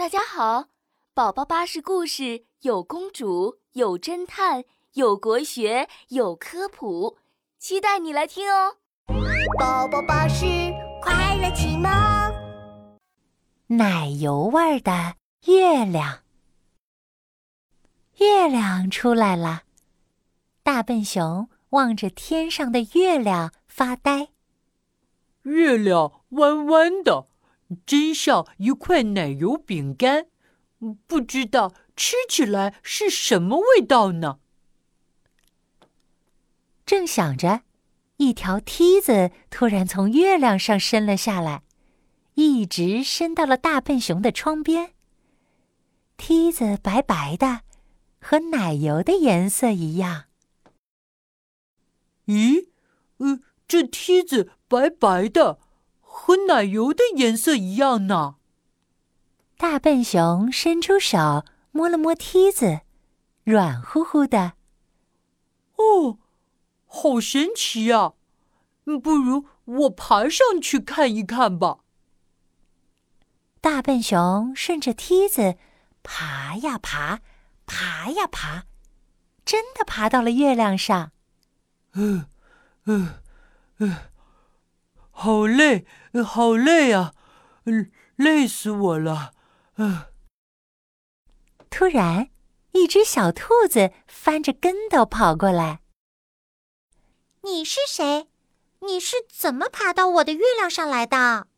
大家好，宝宝巴士故事有公主，有侦探，有国学，有科普，期待你来听哦！宝宝巴士快乐启蒙，奶油味儿的月亮，月亮出来了，大笨熊望着天上的月亮发呆。月亮弯弯的。真像一块奶油饼干，不知道吃起来是什么味道呢？正想着，一条梯子突然从月亮上伸了下来，一直伸到了大笨熊的窗边。梯子白白的，和奶油的颜色一样。咦，呃，这梯子白白的。和奶油的颜色一样呢。大笨熊伸出手摸了摸梯子，软乎乎的。哦，好神奇呀！不如我爬上去看一看吧。大笨熊顺着梯子爬呀爬，爬呀爬，真的爬到了月亮上。嗯嗯嗯。好累，好累啊！累死我了。嗯。突然，一只小兔子翻着跟头跑过来。你是谁？你是怎么爬到我的月亮上来的？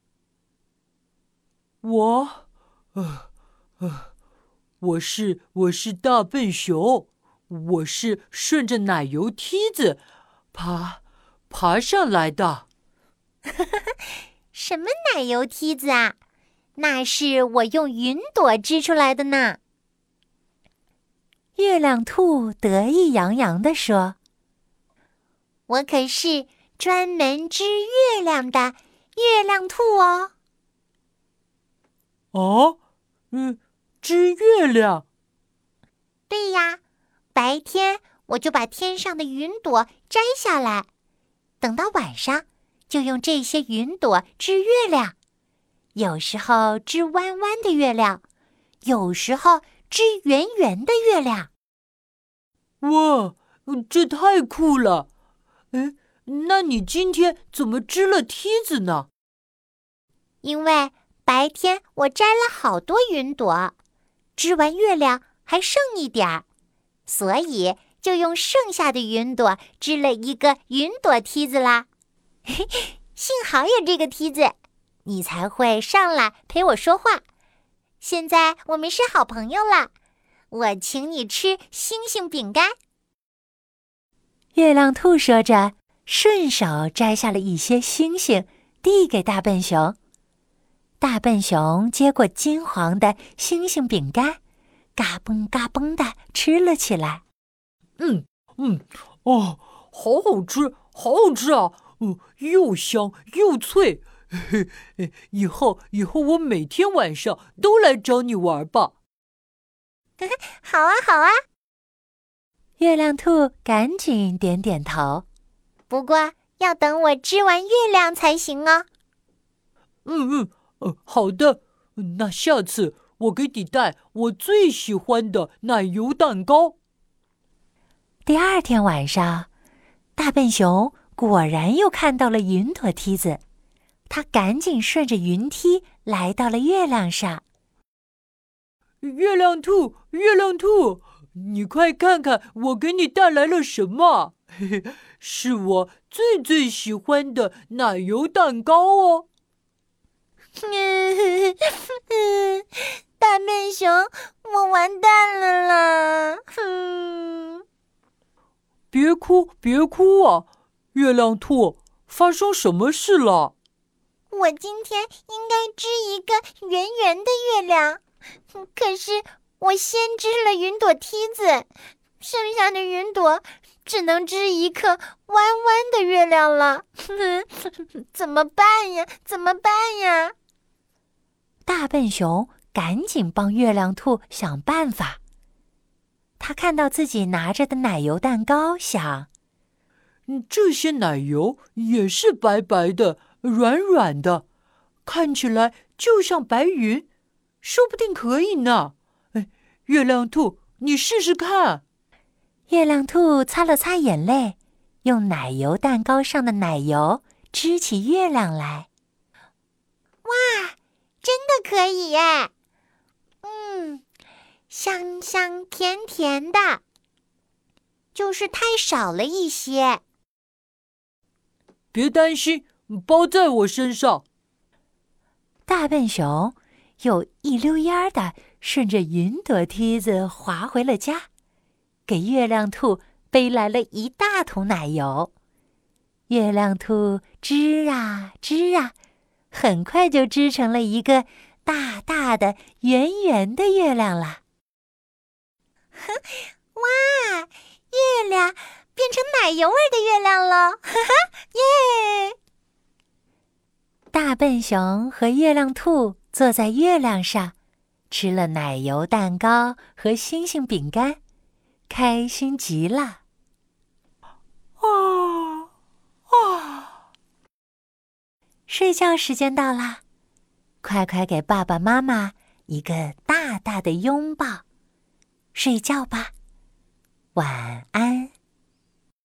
我，呃，呃，我是我是大笨熊，我是顺着奶油梯子爬爬上来的。什么奶油梯子啊？那是我用云朵织出来的呢。月亮兔得意洋洋地说：“我可是专门织月亮的月亮兔哦。”哦，嗯，织月亮？对呀，白天我就把天上的云朵摘下来，等到晚上。就用这些云朵织月亮，有时候织弯弯的月亮，有时候织圆圆的月亮。哇，这太酷了！哎，那你今天怎么织了梯子呢？因为白天我摘了好多云朵，织完月亮还剩一点儿，所以就用剩下的云朵织了一个云朵梯子啦。嘿，幸好有这个梯子，你才会上来陪我说话。现在我们是好朋友了，我请你吃星星饼干。月亮兔说着，顺手摘下了一些星星，递给大笨熊。大笨熊接过金黄的星星饼干，嘎嘣嘎嘣的吃了起来。嗯嗯，哦，好好吃，好好吃啊！哦，又香又脆，嘿嘿，以后以后我每天晚上都来找你玩吧。好啊，好啊。月亮兔赶紧点点头，不过要等我织完月亮才行哦。嗯嗯，呃，好的，那下次我给你带我最喜欢的奶油蛋糕。第二天晚上，大笨熊。果然又看到了云朵梯子，他赶紧顺着云梯来到了月亮上。月亮兔，月亮兔，你快看看我给你带来了什么？嘿嘿，是我最最喜欢的奶油蛋糕哦。大笨熊，我完蛋了啦！哼，别哭，别哭啊！月亮兔，发生什么事了？我今天应该织一个圆圆的月亮，可是我先织了云朵梯子，剩下的云朵只能织一个弯弯的月亮了。怎么办呀？怎么办呀？大笨熊赶紧帮月亮兔想办法。他看到自己拿着的奶油蛋糕，想。这些奶油也是白白的、软软的，看起来就像白云。说不定可以呢。哎，月亮兔，你试试看。月亮兔擦了擦眼泪，用奶油蛋糕上的奶油支起月亮来。哇，真的可以耶！嗯，香香甜甜的，就是太少了一些。别担心，包在我身上。大笨熊又一溜烟儿的顺着云朵梯子滑回了家，给月亮兔背来了一大桶奶油。月亮兔织啊织啊，很快就织成了一个大大的、圆圆的月亮了。哼，哇，月亮变成奶油味的月亮了！哈哈，耶！大笨熊和月亮兔坐在月亮上，吃了奶油蛋糕和星星饼干，开心极了。啊啊！睡觉时间到啦，快快给爸爸妈妈一个大大的拥抱，睡觉吧，晚安。